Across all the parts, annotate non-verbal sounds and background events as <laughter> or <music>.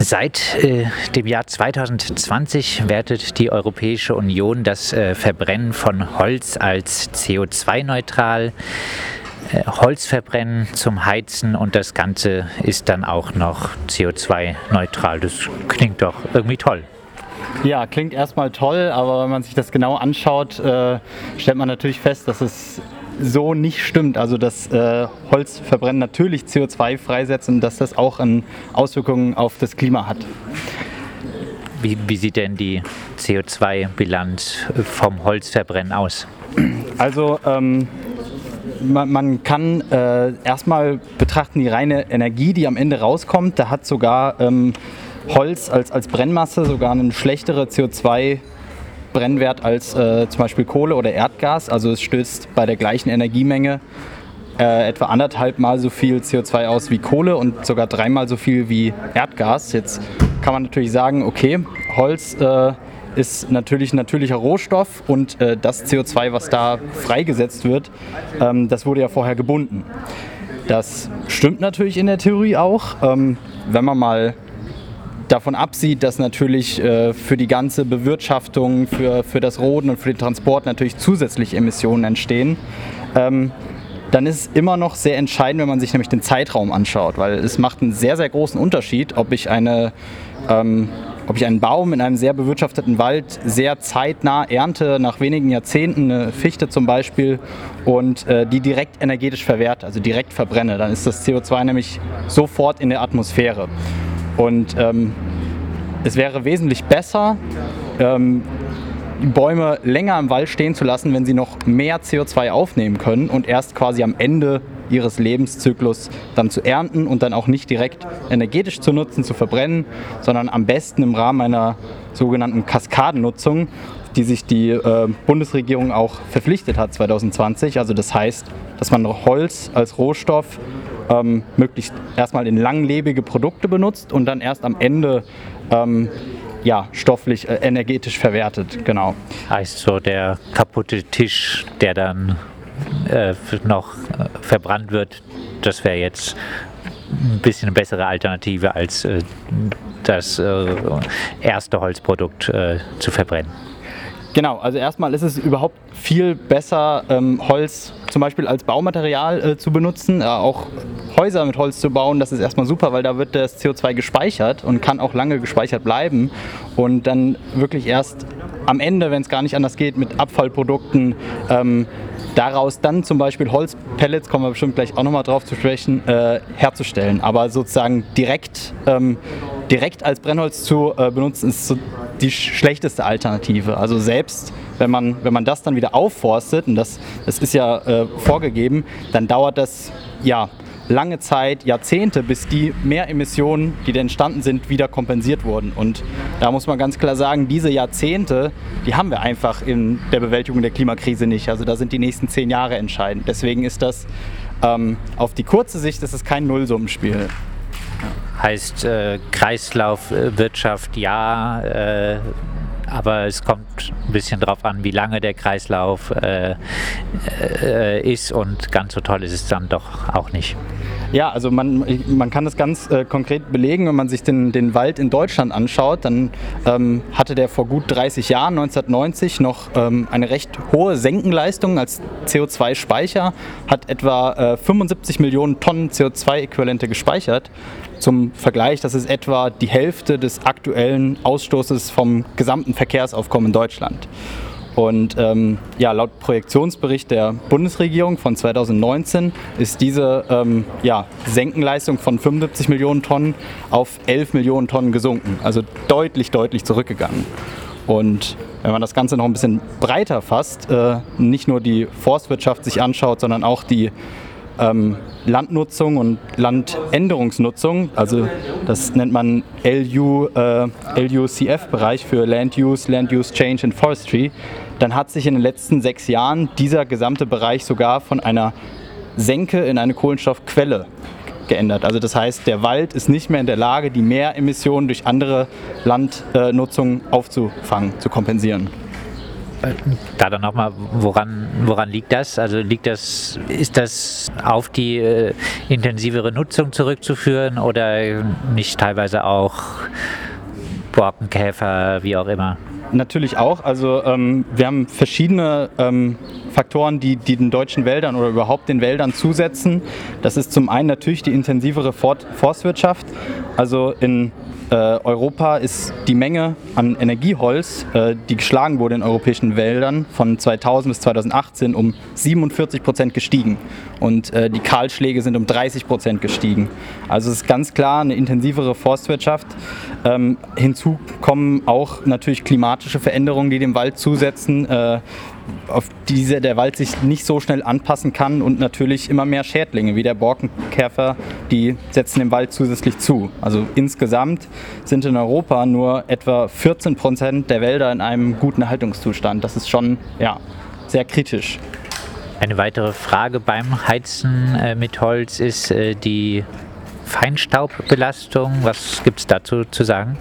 Seit äh, dem Jahr 2020 wertet die Europäische Union das äh, Verbrennen von Holz als CO2-neutral. Äh, Holz verbrennen zum Heizen und das Ganze ist dann auch noch CO2-neutral. Das klingt doch irgendwie toll. Ja, klingt erstmal toll, aber wenn man sich das genau anschaut, äh, stellt man natürlich fest, dass es so nicht stimmt. Also dass äh, Holzverbrennen natürlich CO2 freisetzt und dass das auch Auswirkungen auf das Klima hat. Wie, wie sieht denn die CO2-Bilanz vom Holzverbrennen aus? Also ähm, man, man, kann äh, erstmal betrachten die reine Energie, die am Ende rauskommt. Da hat sogar ähm, Holz als, als Brennmasse sogar eine schlechtere CO2 Brennwert als äh, zum Beispiel Kohle oder Erdgas. Also es stößt bei der gleichen Energiemenge äh, etwa anderthalb Mal so viel CO2 aus wie Kohle und sogar dreimal so viel wie Erdgas. Jetzt kann man natürlich sagen, okay, Holz äh, ist natürlich ein natürlicher Rohstoff und äh, das CO2, was da freigesetzt wird, ähm, das wurde ja vorher gebunden. Das stimmt natürlich in der Theorie auch. Ähm, wenn man mal davon absieht, dass natürlich äh, für die ganze Bewirtschaftung, für, für das Roden und für den Transport natürlich zusätzliche Emissionen entstehen, ähm, dann ist es immer noch sehr entscheidend, wenn man sich nämlich den Zeitraum anschaut, weil es macht einen sehr, sehr großen Unterschied, ob ich eine ähm, ob ich einen Baum in einem sehr bewirtschafteten Wald sehr zeitnah ernte, nach wenigen Jahrzehnten, eine Fichte zum Beispiel, und äh, die direkt energetisch verwerte, also direkt verbrenne, dann ist das CO2 nämlich sofort in der Atmosphäre. Und ähm, es wäre wesentlich besser, ähm, Bäume länger im Wald stehen zu lassen, wenn sie noch mehr CO2 aufnehmen können und erst quasi am Ende ihres Lebenszyklus dann zu ernten und dann auch nicht direkt energetisch zu nutzen, zu verbrennen, sondern am besten im Rahmen einer sogenannten Kaskadennutzung, die sich die äh, Bundesregierung auch verpflichtet hat 2020. Also das heißt, dass man Holz als Rohstoff ähm, möglichst erstmal in langlebige Produkte benutzt und dann erst am Ende ähm, ja, stofflich, äh, energetisch verwertet. Genau. Heißt so, der kaputte Tisch, der dann äh, noch äh, verbrannt wird, das wäre jetzt ein bisschen eine bessere Alternative als äh, das äh, erste Holzprodukt zu verbrennen. Genau, also erstmal ist es überhaupt viel besser, ähm, Holz zum Beispiel als Baumaterial äh, zu benutzen, äh, auch Häuser mit Holz zu bauen. Das ist erstmal super, weil da wird das CO2 gespeichert und kann auch lange gespeichert bleiben und dann wirklich erst am Ende, wenn es gar nicht anders geht, mit Abfallprodukten ähm, daraus dann zum Beispiel Holzpellets, kommen wir bestimmt gleich auch nochmal drauf zu sprechen, äh, herzustellen. Aber sozusagen direkt, ähm, direkt als Brennholz zu äh, benutzen, ist so die schlechteste Alternative. Also selbst wenn man, wenn man das dann wieder aufforstet, und das, das ist ja äh, vorgegeben, dann dauert das ja lange Zeit, Jahrzehnte, bis die Mehremissionen, die da entstanden sind, wieder kompensiert wurden. Und da muss man ganz klar sagen, diese Jahrzehnte, die haben wir einfach in der Bewältigung der Klimakrise nicht. Also da sind die nächsten zehn Jahre entscheidend. Deswegen ist das ähm, auf die kurze Sicht ist es kein Nullsummenspiel. Heißt äh, Kreislaufwirtschaft ja, äh, aber es kommt ein bisschen darauf an, wie lange der Kreislauf äh, äh, ist und ganz so toll ist es dann doch auch nicht. Ja, also man, man kann das ganz äh, konkret belegen, wenn man sich den, den Wald in Deutschland anschaut, dann ähm, hatte der vor gut 30 Jahren, 1990, noch ähm, eine recht hohe Senkenleistung als CO2-Speicher, hat etwa äh, 75 Millionen Tonnen CO2-Äquivalente gespeichert. Zum Vergleich, das ist etwa die Hälfte des aktuellen Ausstoßes vom gesamten Verkehrsaufkommen in Deutschland. Und ähm, ja, laut Projektionsbericht der Bundesregierung von 2019 ist diese ähm, ja, Senkenleistung von 75 Millionen Tonnen auf 11 Millionen Tonnen gesunken. Also deutlich, deutlich zurückgegangen. Und wenn man das Ganze noch ein bisschen breiter fasst, äh, nicht nur die Forstwirtschaft sich anschaut, sondern auch die ähm, Landnutzung und Landänderungsnutzung, also das nennt man LU, äh, LUCF-Bereich für Land Use, Land Use Change and Forestry, dann hat sich in den letzten sechs Jahren dieser gesamte Bereich sogar von einer Senke in eine Kohlenstoffquelle geändert. Also das heißt, der Wald ist nicht mehr in der Lage, die Mehremissionen durch andere Landnutzung aufzufangen, zu kompensieren. Da dann nochmal, woran, woran liegt das? Also liegt das, ist das auf die äh, intensivere Nutzung zurückzuführen oder nicht teilweise auch Borkenkäfer, wie auch immer? Natürlich auch. Also ähm, wir haben verschiedene ähm, Faktoren, die, die den deutschen Wäldern oder überhaupt den Wäldern zusetzen. Das ist zum einen natürlich die intensivere Forstwirtschaft. Also in äh, Europa ist die Menge an Energieholz, äh, die geschlagen wurde in europäischen Wäldern, von 2000 bis 2018 um 47 Prozent gestiegen. Und äh, die Kahlschläge sind um 30 Prozent gestiegen. Also es ist ganz klar eine intensivere Forstwirtschaft. Ähm, hinzu kommen auch natürlich klimatische Veränderungen, die dem Wald zusetzen auf diese der Wald sich nicht so schnell anpassen kann und natürlich immer mehr Schädlinge wie der Borkenkäfer, die setzen dem Wald zusätzlich zu. Also insgesamt sind in Europa nur etwa 14 Prozent der Wälder in einem guten Erhaltungszustand. Das ist schon ja, sehr kritisch. Eine weitere Frage beim Heizen äh, mit Holz ist äh, die Feinstaubbelastung. Was gibt es dazu zu sagen?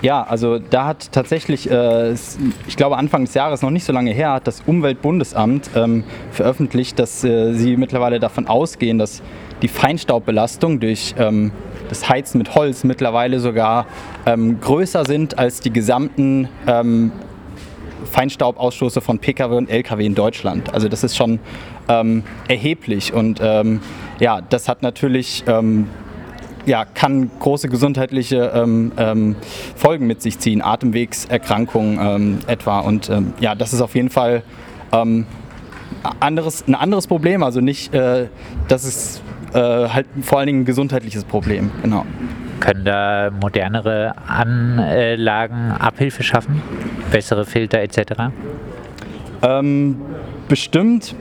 Ja, also da hat tatsächlich, äh, ich glaube Anfang des Jahres, noch nicht so lange her, hat das Umweltbundesamt ähm, veröffentlicht, dass äh, sie mittlerweile davon ausgehen, dass die Feinstaubbelastung durch ähm, das Heizen mit Holz mittlerweile sogar ähm, größer sind als die gesamten ähm, Feinstaubausstoße von Pkw und Lkw in Deutschland. Also das ist schon ähm, erheblich und ähm, ja, das hat natürlich ja, kann große gesundheitliche ähm, ähm, Folgen mit sich ziehen, Atemwegserkrankungen ähm, etwa. Und ähm, ja, das ist auf jeden Fall ähm, anderes, ein anderes Problem. Also nicht, äh, das ist äh, halt vor allen Dingen ein gesundheitliches Problem. Genau. Können da modernere Anlagen Abhilfe schaffen? Bessere Filter etc.? Ähm, bestimmt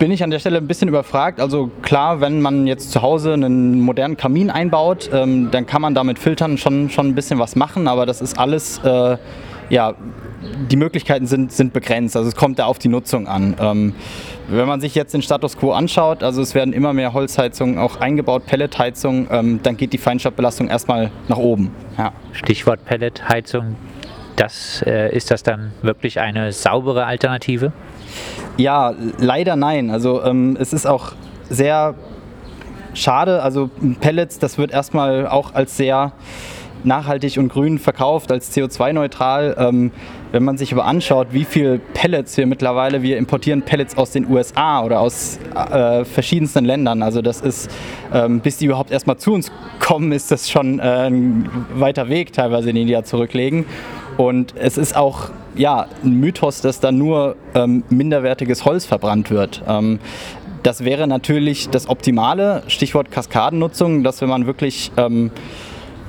bin ich an der Stelle ein bisschen überfragt. Also klar, wenn man jetzt zu Hause einen modernen Kamin einbaut, ähm, dann kann man damit Filtern schon, schon ein bisschen was machen, aber das ist alles, äh, ja, die Möglichkeiten sind, sind begrenzt. Also es kommt da auf die Nutzung an. Ähm, wenn man sich jetzt den Status quo anschaut, also es werden immer mehr Holzheizungen auch eingebaut, Pelletheizungen, ähm, dann geht die Feinstaubbelastung erstmal nach oben. Ja. Stichwort Pelletheizung, das, äh, ist das dann wirklich eine saubere Alternative? Ja, leider nein. Also ähm, es ist auch sehr schade. Also Pellets, das wird erstmal auch als sehr nachhaltig und grün verkauft, als CO2-neutral. Ähm, wenn man sich aber anschaut, wie viel Pellets wir mittlerweile, wir importieren Pellets aus den USA oder aus äh, verschiedensten Ländern. Also das ist, ähm, bis die überhaupt erstmal zu uns kommen, ist das schon äh, ein weiter Weg teilweise, den die ja zurücklegen. Und es ist auch ja, ein Mythos, dass da nur ähm, minderwertiges Holz verbrannt wird. Ähm, das wäre natürlich das Optimale, Stichwort Kaskadennutzung, dass wenn man wirklich ähm,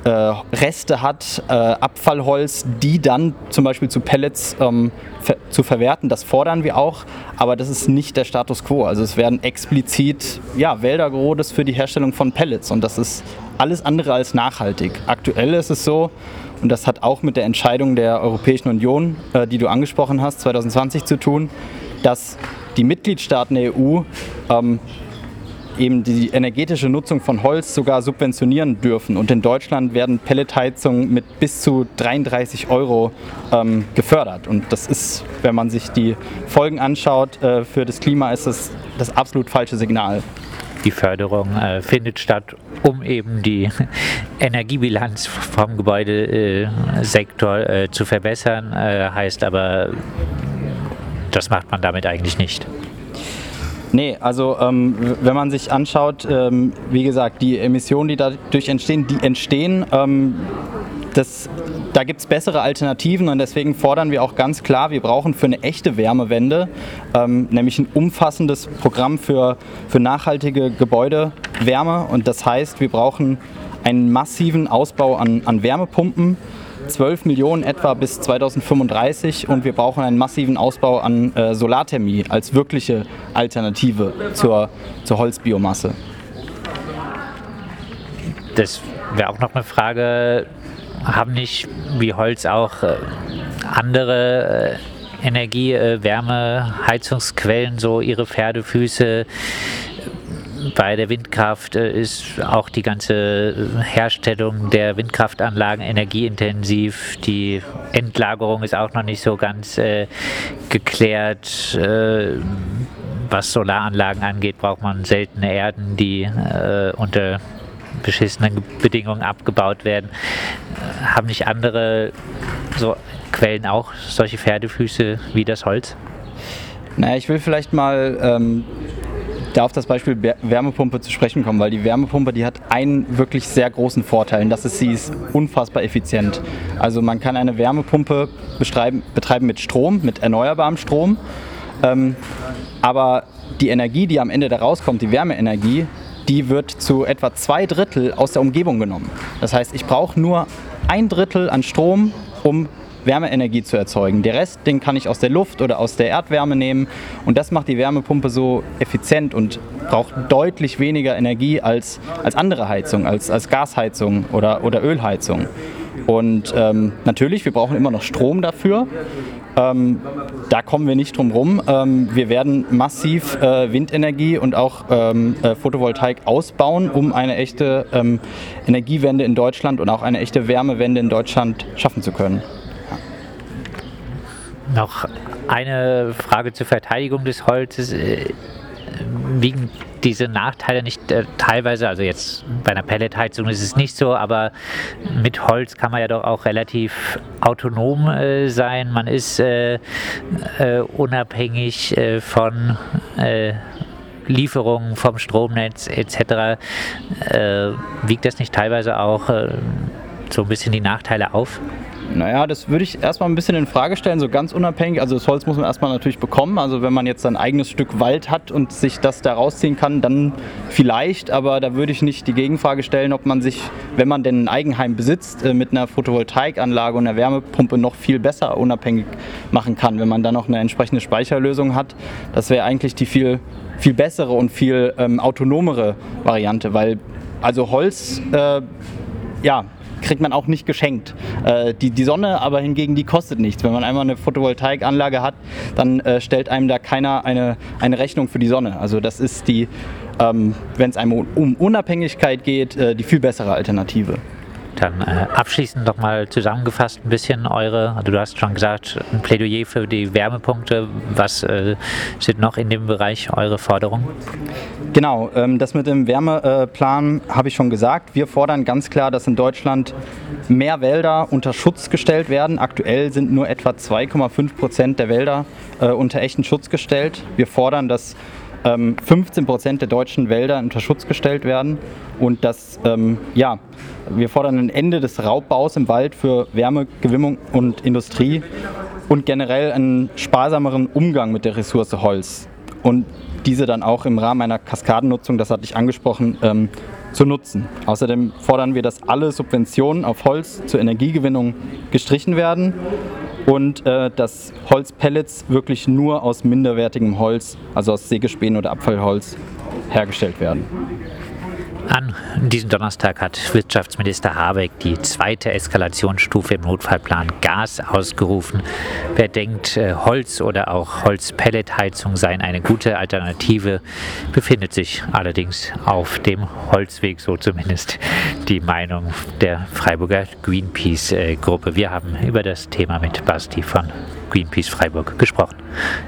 äh, Reste hat, äh, Abfallholz, die dann zum Beispiel zu Pellets ähm, ver zu verwerten, das fordern wir auch, aber das ist nicht der Status quo. Also es werden explizit ja, Wälder gerodet für die Herstellung von Pellets und das ist alles andere als nachhaltig. Aktuell ist es so, und das hat auch mit der Entscheidung der Europäischen Union, äh, die du angesprochen hast, 2020 zu tun, dass die Mitgliedstaaten der EU ähm, eben die energetische Nutzung von Holz sogar subventionieren dürfen. Und in Deutschland werden Pelletheizungen mit bis zu 33 Euro ähm, gefördert. Und das ist, wenn man sich die Folgen anschaut, äh, für das Klima ist das das absolut falsche Signal die Förderung äh, findet statt, um eben die <laughs> Energiebilanz vom Gebäudesektor äh, zu verbessern. Äh, heißt aber, das macht man damit eigentlich nicht. Nee, also ähm, wenn man sich anschaut, ähm, wie gesagt, die Emissionen, die dadurch entstehen, die entstehen. Ähm, das, da gibt es bessere Alternativen und deswegen fordern wir auch ganz klar, wir brauchen für eine echte Wärmewende, ähm, nämlich ein umfassendes Programm für, für nachhaltige Gebäudewärme. Und das heißt, wir brauchen einen massiven Ausbau an, an Wärmepumpen, 12 Millionen etwa bis 2035 und wir brauchen einen massiven Ausbau an äh, Solarthermie als wirkliche Alternative zur, zur Holzbiomasse. Das wäre auch noch eine Frage, haben nicht wie Holz auch äh, andere äh, Energie, äh, Wärme, Heizungsquellen, so ihre Pferdefüße? bei der Windkraft ist auch die ganze Herstellung der Windkraftanlagen energieintensiv. Die Endlagerung ist auch noch nicht so ganz äh, geklärt. Äh, was Solaranlagen angeht, braucht man seltene Erden, die äh, unter beschissenen Bedingungen abgebaut werden. Äh, haben nicht andere so Quellen auch solche Pferdefüße wie das Holz? Naja, ich will vielleicht mal ähm, da auf das Beispiel Wärmepumpe zu sprechen kommen, weil die Wärmepumpe, die hat einen wirklich sehr großen Vorteil und das ist, sie ist unfassbar effizient. Also man kann eine Wärmepumpe betreiben mit Strom, mit erneuerbarem Strom, ähm, aber die Energie, die am Ende da rauskommt, die Wärmeenergie, die wird zu etwa zwei Drittel aus der Umgebung genommen. Das heißt, ich brauche nur ein Drittel an Strom, um Wärmeenergie zu erzeugen. Der Rest, den kann ich aus der Luft oder aus der Erdwärme nehmen und das macht die Wärmepumpe so effizient und braucht deutlich weniger Energie als, als andere Heizung, als, als Gasheizung oder, oder Ölheizung. Und ähm, natürlich, wir brauchen immer noch Strom dafür. Ähm, da kommen wir nicht drum rum. Ähm, wir werden massiv äh, Windenergie und auch ähm, äh, Photovoltaik ausbauen, um eine echte ähm, Energiewende in Deutschland und auch eine echte Wärmewende in Deutschland schaffen zu können. Noch eine Frage zur Verteidigung des Holzes. Äh, wiegen diese Nachteile nicht äh, teilweise, also jetzt bei einer Pelletheizung ist es nicht so, aber mit Holz kann man ja doch auch relativ autonom äh, sein. Man ist äh, äh unabhängig äh, von Lieferungen vom Stromnetz etc. wiegt das nicht teilweise auch so ein bisschen die Nachteile auf? Naja, das würde ich erstmal ein bisschen in Frage stellen, so ganz unabhängig. Also das Holz muss man erstmal natürlich bekommen. Also wenn man jetzt ein eigenes Stück Wald hat und sich das da rausziehen kann, dann vielleicht. Aber da würde ich nicht die Gegenfrage stellen, ob man sich, wenn man denn ein Eigenheim besitzt, äh, mit einer Photovoltaikanlage und einer Wärmepumpe noch viel besser unabhängig machen kann, wenn man dann noch eine entsprechende Speicherlösung hat. Das wäre eigentlich die viel, viel bessere und viel ähm, autonomere Variante, weil also Holz, äh, ja, kriegt man auch nicht geschenkt. Äh, die, die Sonne aber hingegen, die kostet nichts. Wenn man einmal eine Photovoltaikanlage hat, dann äh, stellt einem da keiner eine, eine Rechnung für die Sonne. Also das ist die, ähm, wenn es einem um Unabhängigkeit geht, äh, die viel bessere Alternative. Dann äh, abschließend nochmal zusammengefasst ein bisschen eure, also du hast schon gesagt, ein Plädoyer für die Wärmepunkte. Was äh, sind noch in dem Bereich eure Forderungen? Genau, ähm, das mit dem Wärmeplan äh, habe ich schon gesagt. Wir fordern ganz klar, dass in Deutschland mehr Wälder unter Schutz gestellt werden. Aktuell sind nur etwa 2,5 Prozent der Wälder äh, unter echten Schutz gestellt. Wir fordern, dass 15 ähm, Prozent der deutschen Wälder unter Schutz gestellt werden und dass ähm, ja, wir fordern ein Ende des Raubbaus im Wald für Wärmegewinnung und Industrie und generell einen sparsameren Umgang mit der Ressource Holz und diese dann auch im Rahmen einer Kaskadennutzung, das hatte ich angesprochen, ähm, zu nutzen. Außerdem fordern wir, dass alle Subventionen auf Holz zur Energiegewinnung gestrichen werden und äh, dass Holzpellets wirklich nur aus minderwertigem Holz, also aus Sägespänen oder Abfallholz, hergestellt werden. An diesem Donnerstag hat Wirtschaftsminister Habeck die zweite Eskalationsstufe im Notfallplan Gas ausgerufen. Wer denkt, äh, Holz oder auch Holzpelletheizung seien eine gute Alternative, befindet sich allerdings auf dem Holzweg, so zumindest die Meinung der Freiburger Greenpeace-Gruppe. Wir haben über das Thema mit Basti von Greenpeace Freiburg gesprochen.